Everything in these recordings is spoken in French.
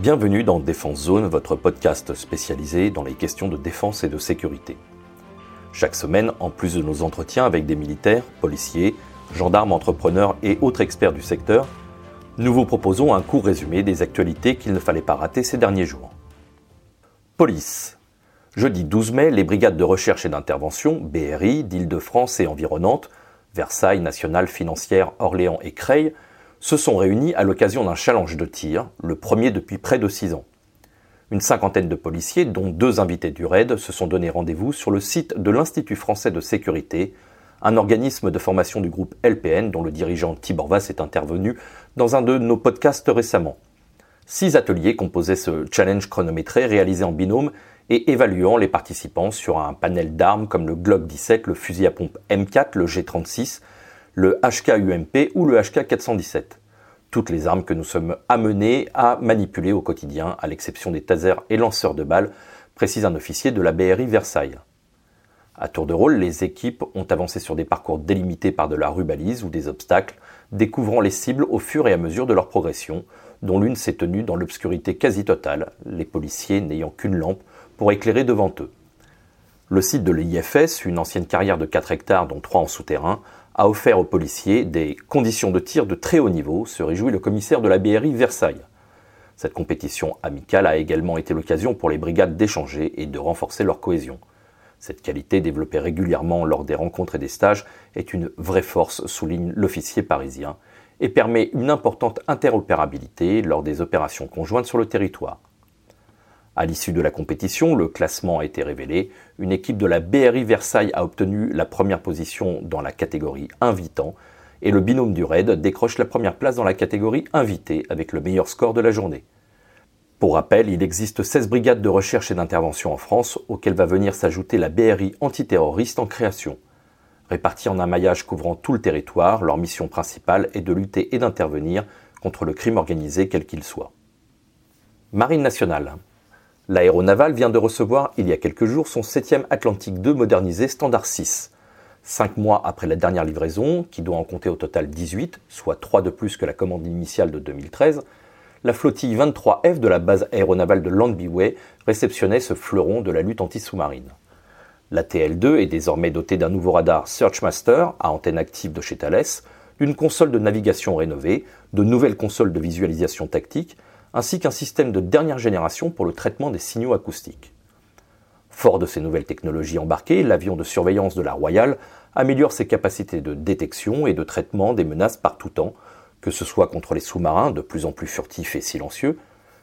Bienvenue dans Défense Zone, votre podcast spécialisé dans les questions de défense et de sécurité. Chaque semaine, en plus de nos entretiens avec des militaires, policiers, gendarmes, entrepreneurs et autres experts du secteur, nous vous proposons un court résumé des actualités qu'il ne fallait pas rater ces derniers jours. Police. Jeudi 12 mai, les brigades de recherche et d'intervention, BRI, d'Île-de-France et environnantes, Versailles, Nationale, Financière, Orléans et Creil, se sont réunis à l'occasion d'un challenge de tir, le premier depuis près de six ans. Une cinquantaine de policiers, dont deux invités du RAID, se sont donné rendez-vous sur le site de l'Institut français de sécurité, un organisme de formation du groupe LPN dont le dirigeant Tibor Vass est intervenu dans un de nos podcasts récemment. Six ateliers composaient ce challenge chronométré réalisé en binôme et évaluant les participants sur un panel d'armes comme le Glock 17, le fusil à pompe M4, le G36, le HK-UMP ou le HK-417. Toutes les armes que nous sommes amenés à manipuler au quotidien, à l'exception des tasers et lanceurs de balles, précise un officier de la BRI Versailles. À tour de rôle, les équipes ont avancé sur des parcours délimités par de la rubalise ou des obstacles, découvrant les cibles au fur et à mesure de leur progression, dont l'une s'est tenue dans l'obscurité quasi totale, les policiers n'ayant qu'une lampe pour éclairer devant eux. Le site de l'IFS, une ancienne carrière de 4 hectares dont 3 en souterrain, a offert aux policiers des conditions de tir de très haut niveau, se réjouit le commissaire de la BRI Versailles. Cette compétition amicale a également été l'occasion pour les brigades d'échanger et de renforcer leur cohésion. Cette qualité, développée régulièrement lors des rencontres et des stages, est une vraie force, souligne l'officier parisien, et permet une importante interopérabilité lors des opérations conjointes sur le territoire. À l'issue de la compétition, le classement a été révélé. Une équipe de la BRI Versailles a obtenu la première position dans la catégorie invitant et le binôme du RAID décroche la première place dans la catégorie invité avec le meilleur score de la journée. Pour rappel, il existe 16 brigades de recherche et d'intervention en France auxquelles va venir s'ajouter la BRI antiterroriste en création. Répartis en un maillage couvrant tout le territoire, leur mission principale est de lutter et d'intervenir contre le crime organisé quel qu'il soit. Marine nationale. L'aéronaval vient de recevoir il y a quelques jours son 7e Atlantique II modernisé Standard 6. Cinq mois après la dernière livraison, qui doit en compter au total 18, soit 3 de plus que la commande initiale de 2013, la flottille 23F de la base aéronavale de Longby réceptionnait ce fleuron de la lutte anti-sous-marine. La TL2 est désormais dotée d'un nouveau radar Searchmaster à antenne active de chez Thales, d'une console de navigation rénovée, de nouvelles consoles de visualisation tactique, ainsi qu'un système de dernière génération pour le traitement des signaux acoustiques. Fort de ces nouvelles technologies embarquées, l'avion de surveillance de la Royale améliore ses capacités de détection et de traitement des menaces par tout temps, que ce soit contre les sous-marins de plus en plus furtifs et silencieux,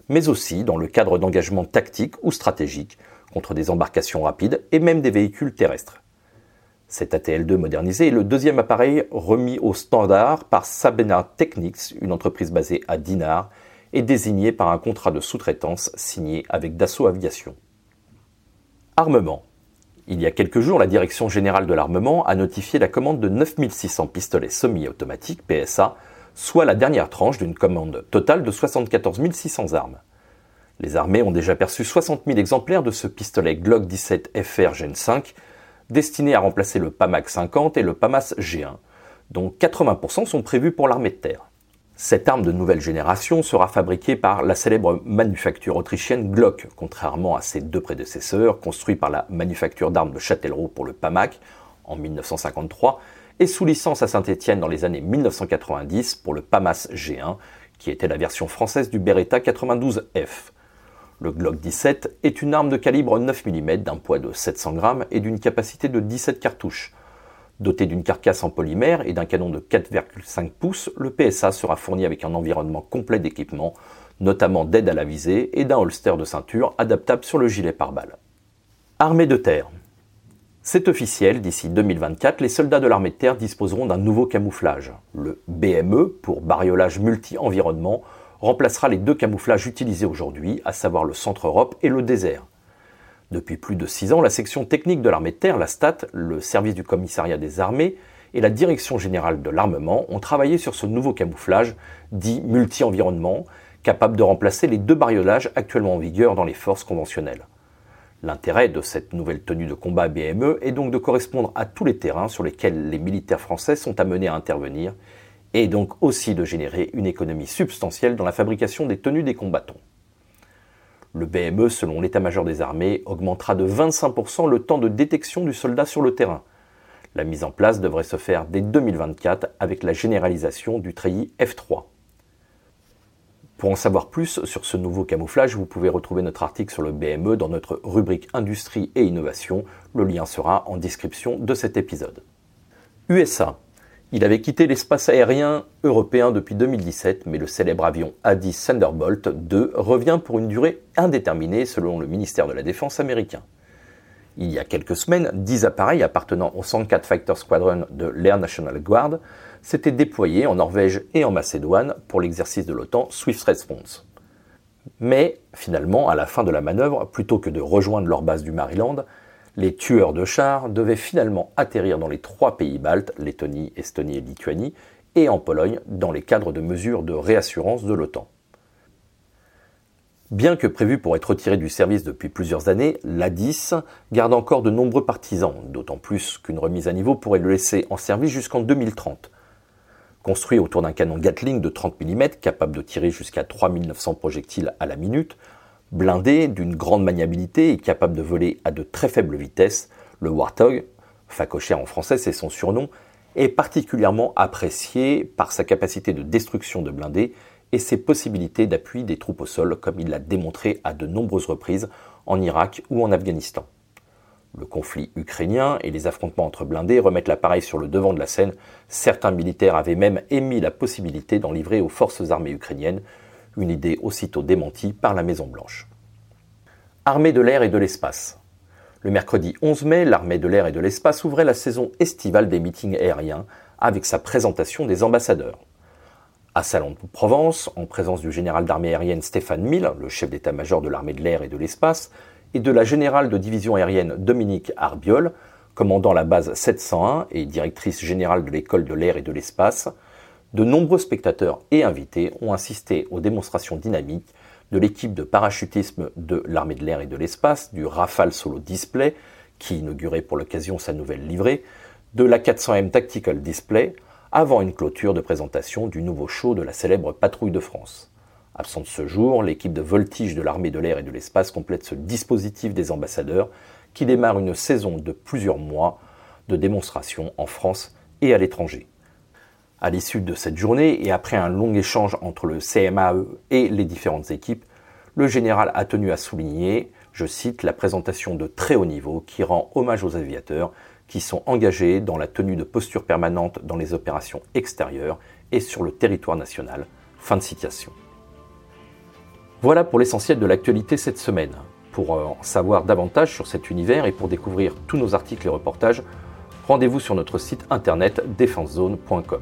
mais aussi dans le cadre d'engagements tactiques ou stratégiques contre des embarcations rapides et même des véhicules terrestres. Cet ATL-2 modernisé est le deuxième appareil remis au standard par Sabena Technics, une entreprise basée à Dinard est désigné par un contrat de sous-traitance signé avec Dassault Aviation. Armement. Il y a quelques jours, la Direction générale de l'armement a notifié la commande de 9600 pistolets semi-automatiques PSA, soit la dernière tranche d'une commande totale de 74 600 armes. Les armées ont déjà perçu 60 000 exemplaires de ce pistolet Glock 17 FR Gen 5, destiné à remplacer le PAMAC 50 et le PAMAS G1, dont 80% sont prévus pour l'armée de terre. Cette arme de nouvelle génération sera fabriquée par la célèbre manufacture autrichienne Glock, contrairement à ses deux prédécesseurs, construits par la manufacture d'armes de Châtellerault pour le PAMAC en 1953 et sous licence à Saint-Étienne dans les années 1990 pour le PAMAS G1, qui était la version française du Beretta 92F. Le Glock 17 est une arme de calibre 9 mm d'un poids de 700 grammes et d'une capacité de 17 cartouches. Doté d'une carcasse en polymère et d'un canon de 4,5 pouces, le PSA sera fourni avec un environnement complet d'équipement, notamment d'aide à la visée et d'un holster de ceinture adaptable sur le gilet pare-balles. Armée de terre. C'est officiel, d'ici 2024, les soldats de l'armée de terre disposeront d'un nouveau camouflage. Le BME, pour bariolage multi-environnement, remplacera les deux camouflages utilisés aujourd'hui, à savoir le centre Europe et le désert. Depuis plus de six ans, la section technique de l'armée de terre, la STAT, le service du commissariat des armées et la direction générale de l'armement ont travaillé sur ce nouveau camouflage dit multi-environnement, capable de remplacer les deux bariolages actuellement en vigueur dans les forces conventionnelles. L'intérêt de cette nouvelle tenue de combat BME est donc de correspondre à tous les terrains sur lesquels les militaires français sont amenés à intervenir et donc aussi de générer une économie substantielle dans la fabrication des tenues des combattants. Le BME, selon l'état-major des armées, augmentera de 25% le temps de détection du soldat sur le terrain. La mise en place devrait se faire dès 2024 avec la généralisation du treillis F3. Pour en savoir plus sur ce nouveau camouflage, vous pouvez retrouver notre article sur le BME dans notre rubrique Industrie et Innovation. Le lien sera en description de cet épisode. USA. Il avait quitté l'espace aérien européen depuis 2017, mais le célèbre avion A-10 Thunderbolt 2 revient pour une durée indéterminée selon le ministère de la Défense américain. Il y a quelques semaines, 10 appareils appartenant au 104 Fighter Squadron de l'Air National Guard s'étaient déployés en Norvège et en Macédoine pour l'exercice de l'OTAN Swift Response. Mais finalement, à la fin de la manœuvre, plutôt que de rejoindre leur base du Maryland, les tueurs de chars devaient finalement atterrir dans les trois pays baltes, Lettonie, Estonie et Lituanie, et en Pologne dans les cadres de mesures de réassurance de l'OTAN. Bien que prévu pour être retiré du service depuis plusieurs années, l'A10 garde encore de nombreux partisans, d'autant plus qu'une remise à niveau pourrait le laisser en service jusqu'en 2030. Construit autour d'un canon Gatling de 30 mm capable de tirer jusqu'à 3900 projectiles à la minute, blindé d'une grande maniabilité et capable de voler à de très faibles vitesses, le Warthog, facochère en français c'est son surnom, est particulièrement apprécié par sa capacité de destruction de blindés et ses possibilités d'appui des troupes au sol, comme il l'a démontré à de nombreuses reprises en Irak ou en Afghanistan. Le conflit ukrainien et les affrontements entre blindés remettent l'appareil sur le devant de la scène. Certains militaires avaient même émis la possibilité d'en livrer aux forces armées ukrainiennes, une idée aussitôt démentie par la Maison Blanche. Armée de l'air et de l'espace. Le mercredi 11 mai, l'armée de l'air et de l'espace ouvrait la saison estivale des meetings aériens avec sa présentation des ambassadeurs à Salon de Provence, en présence du général d'armée aérienne Stéphane Mille, le chef d'état-major de l'armée de l'air et de l'espace, et de la générale de division aérienne Dominique Arbiol, commandant la base 701 et directrice générale de l'école de l'air et de l'espace, de nombreux spectateurs et invités ont assisté aux démonstrations dynamiques de l'équipe de parachutisme de l'armée de l'air et de l'espace, du Rafale Solo Display, qui inaugurait pour l'occasion sa nouvelle livrée, de la 400M Tactical Display, avant une clôture de présentation du nouveau show de la célèbre Patrouille de France. Absent de ce jour, l'équipe de voltige de l'armée de l'air et de l'espace complète ce dispositif des ambassadeurs qui démarre une saison de plusieurs mois de démonstrations en France et à l'étranger. À l'issue de cette journée et après un long échange entre le CMAE et les différentes équipes, le général a tenu à souligner, je cite, la présentation de très haut niveau qui rend hommage aux aviateurs qui sont engagés dans la tenue de posture permanente dans les opérations extérieures et sur le territoire national. Fin de citation. Voilà pour l'essentiel de l'actualité cette semaine. Pour en savoir davantage sur cet univers et pour découvrir tous nos articles et reportages, rendez-vous sur notre site internet defensezone.com.